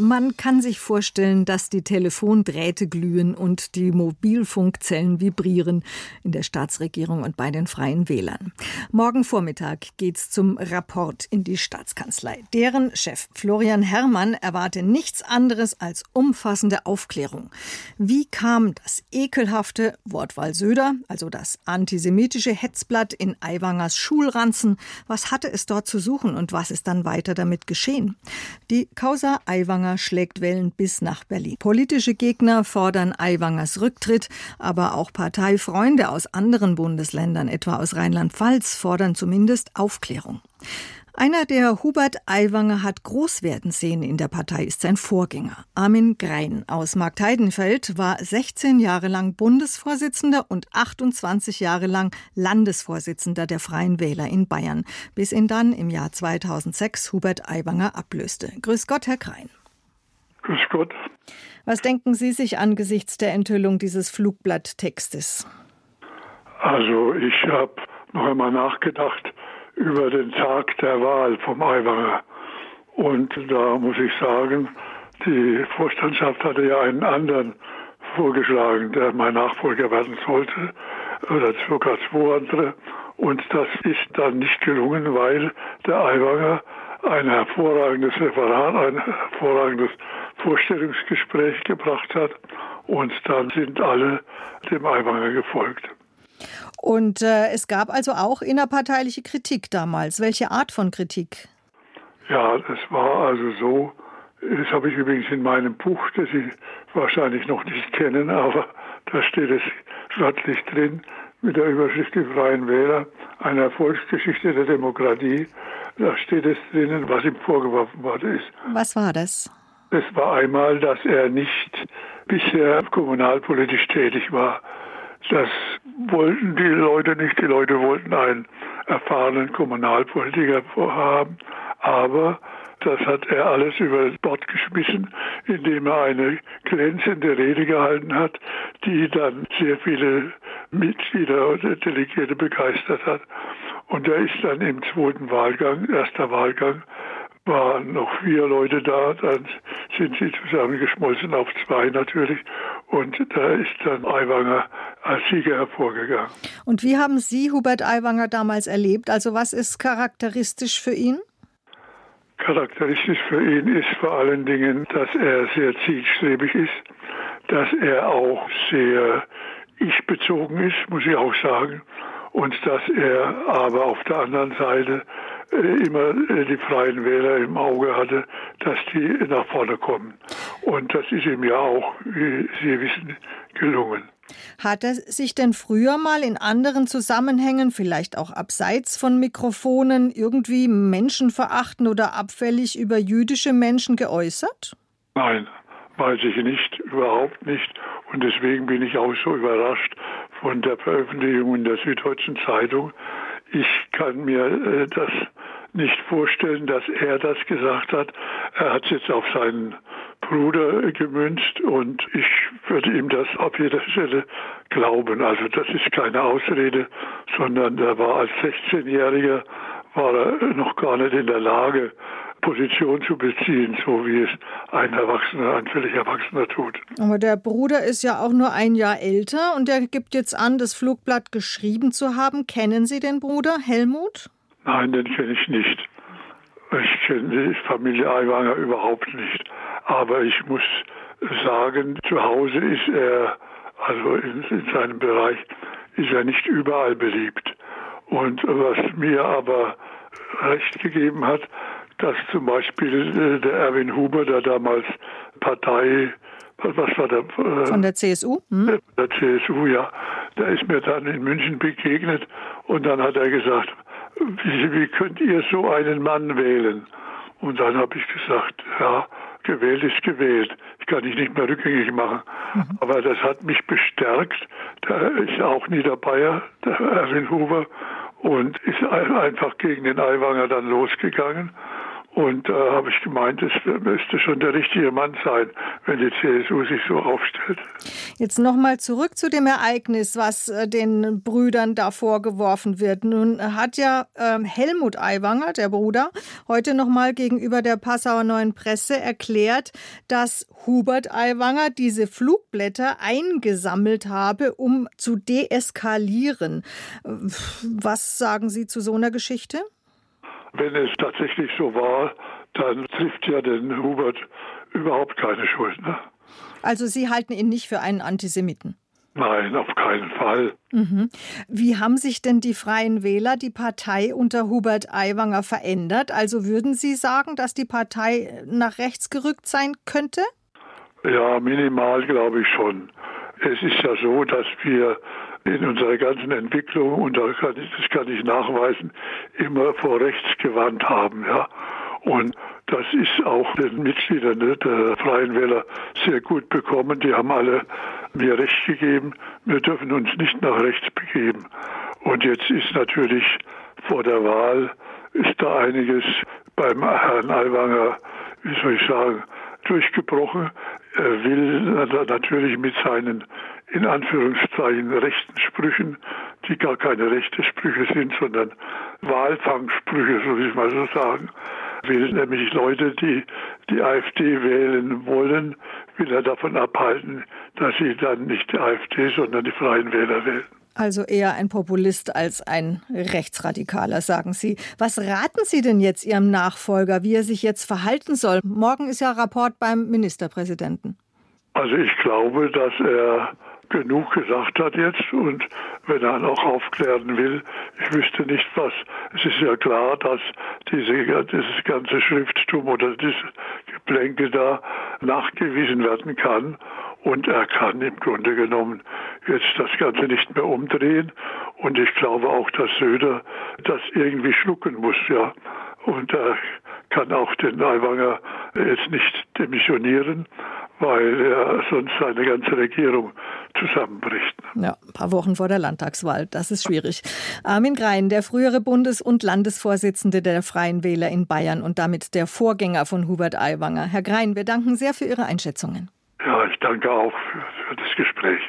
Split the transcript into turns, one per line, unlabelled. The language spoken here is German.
Man kann sich vorstellen, dass die Telefondrähte glühen und die Mobilfunkzellen vibrieren in der Staatsregierung und bei den Freien Wählern. Morgen Vormittag geht's zum Rapport in die Staatskanzlei. Deren Chef Florian Herrmann erwarte nichts anderes als umfassende Aufklärung. Wie kam das ekelhafte Wortwahl Söder, also das antisemitische Hetzblatt in Aiwangers Schulranzen, was hatte es dort zu suchen und was ist dann weiter damit geschehen? Die Causa Aiwanger Aiwanger schlägt Wellen bis nach Berlin. Politische Gegner fordern Aiwangers Rücktritt, aber auch Parteifreunde aus anderen Bundesländern, etwa aus Rheinland-Pfalz, fordern zumindest Aufklärung. Einer, der Hubert Aiwanger hat groß werden sehen in der Partei, ist sein Vorgänger. Armin Grein aus Marktheidenfeld war 16 Jahre lang Bundesvorsitzender und 28 Jahre lang Landesvorsitzender der Freien Wähler in Bayern, bis ihn dann im Jahr 2006 Hubert Aiwanger ablöste. Grüß Gott, Herr Grein.
Grüß Gott.
Was denken Sie sich angesichts der Enthüllung dieses Flugblatttextes?
Also ich habe noch einmal nachgedacht über den Tag der Wahl vom Aiwanger. Und da muss ich sagen, die Vorstandschaft hatte ja einen anderen vorgeschlagen, der mein Nachfolger werden sollte, oder sogar zwei andere. Und das ist dann nicht gelungen, weil der Aiwanger ein hervorragendes Referat, ein hervorragendes Vorstellungsgespräch gebracht hat. Und dann sind alle dem Aiwanger gefolgt.
Und äh, es gab also auch innerparteiliche Kritik damals. Welche Art von Kritik?
Ja, es war also so, das habe ich übrigens in meinem Buch, das Sie wahrscheinlich noch nicht kennen, aber da steht es wörtlich drin mit der Überschrift Die Freien Wähler, eine Erfolgsgeschichte der Demokratie. Da steht es drinnen, was ihm vorgeworfen worden ist.
Was war das?
Es war einmal, dass er nicht bisher kommunalpolitisch tätig war. Das wollten die Leute nicht. Die Leute wollten einen erfahrenen Kommunalpolitiker haben. Aber das hat er alles über Bord geschmissen, indem er eine glänzende Rede gehalten hat, die dann sehr viele Mitglieder oder Delegierte begeistert hat. Und er ist dann im zweiten Wahlgang, erster Wahlgang, waren noch vier Leute da, dann sind sie zusammengeschmolzen auf zwei natürlich und da ist dann Aiwanger als Sieger hervorgegangen.
Und wie haben Sie Hubert Aiwanger damals erlebt? Also was ist charakteristisch für ihn?
Charakteristisch für ihn ist vor allen Dingen, dass er sehr zielstrebig ist, dass er auch sehr ich-bezogen ist, muss ich auch sagen, und dass er aber auf der anderen Seite immer äh, die Freien Wähler im Auge hatte, dass die nach vorne kommen. Und das ist ihm ja auch, wie Sie wissen, gelungen.
Hat er sich denn früher mal in anderen Zusammenhängen, vielleicht auch abseits von Mikrofonen, irgendwie menschenverachtend oder abfällig über jüdische Menschen geäußert?
Nein, weiß ich nicht, überhaupt nicht. Und deswegen bin ich auch so überrascht von der Veröffentlichung in der Süddeutschen Zeitung. Ich kann mir äh, das nicht vorstellen, dass er das gesagt hat. Er hat es jetzt auf seinen Bruder gemünzt und ich würde ihm das auf jeder Stelle glauben. Also das ist keine Ausrede, sondern er war als 16-Jähriger war er noch gar nicht in der Lage, Position zu beziehen, so wie es ein Erwachsener, ein völlig Erwachsener tut.
Aber der Bruder ist ja auch nur ein Jahr älter und er gibt jetzt an, das Flugblatt geschrieben zu haben. Kennen Sie den Bruder, Helmut?
Nein, den kenne ich nicht. Ich kenne die Familie Aiwanger überhaupt nicht. Aber ich muss sagen, zu Hause ist er, also in, in seinem Bereich, ist er nicht überall beliebt. Und was mir aber recht gegeben hat, dass zum Beispiel äh, der Erwin Huber, der damals Partei, was war der?
Äh, Von der CSU?
Hm? Der CSU, ja. Der ist mir dann in München begegnet und dann hat er gesagt, wie, wie könnt ihr so einen Mann wählen? Und dann habe ich gesagt, ja, gewählt ist gewählt. Ich kann dich nicht mehr rückgängig machen. Mhm. Aber das hat mich bestärkt. Da ist auch Niederbayer, der Erwin Huber, und ist einfach gegen den Aiwanger dann losgegangen. Und äh, habe ich gemeint, es müsste schon der richtige Mann sein, wenn die CSU sich so aufstellt.
Jetzt nochmal zurück zu dem Ereignis, was äh, den Brüdern da vorgeworfen wird. Nun hat ja äh, Helmut Aiwanger, der Bruder, heute nochmal gegenüber der Passauer Neuen Presse erklärt, dass Hubert Aiwanger diese Flugblätter eingesammelt habe, um zu deeskalieren. Was sagen Sie zu so einer Geschichte?
Wenn es tatsächlich so war, dann trifft ja den Hubert überhaupt keine Schuld. Ne?
Also Sie halten ihn nicht für einen Antisemiten?
Nein, auf keinen Fall.
Mhm. Wie haben sich denn die Freien Wähler, die Partei unter Hubert Aiwanger verändert? Also würden Sie sagen, dass die Partei nach rechts gerückt sein könnte?
Ja, minimal glaube ich schon. Es ist ja so, dass wir in unserer ganzen Entwicklung, und das kann ich, das kann ich nachweisen, immer vor rechts gewandt haben. Ja. Und das ist auch den Mitgliedern ne, der Freien Wähler sehr gut bekommen. Die haben alle mir recht gegeben. Wir dürfen uns nicht nach rechts begeben. Und jetzt ist natürlich vor der Wahl ist da einiges beim Herrn Aiwanger, wie soll ich sagen, durchgebrochen. Er will natürlich mit seinen in Anführungszeichen rechten Sprüchen, die gar keine rechte Sprüche sind, sondern Wahlfangsprüche, so will ich mal so sagen, will nämlich Leute, die die AfD wählen wollen, will er davon abhalten, dass sie dann nicht die AfD, sondern die Freien Wähler wählen.
Also eher ein Populist als ein Rechtsradikaler, sagen Sie. Was raten Sie denn jetzt Ihrem Nachfolger, wie er sich jetzt verhalten soll? Morgen ist ja Rapport beim Ministerpräsidenten.
Also ich glaube, dass er genug gesagt hat jetzt und wenn er auch aufklären will, ich wüsste nicht was. Es ist ja klar, dass diese, dieses ganze Schrifttum oder dieses Geplänke da nachgewiesen werden kann und er kann im Grunde genommen jetzt das Ganze nicht mehr umdrehen und ich glaube auch, dass Söder das irgendwie schlucken muss, ja. Und er kann auch den Aiwanger jetzt nicht demissionieren, weil er sonst seine ganze Regierung zusammenbricht.
Ja, ein paar Wochen vor der Landtagswahl, das ist schwierig. Armin Grein, der frühere Bundes- und Landesvorsitzende der Freien Wähler in Bayern und damit der Vorgänger von Hubert Aiwanger. Herr Grein, wir danken sehr für Ihre Einschätzungen.
Ja, ich danke auch für, für das Gespräch.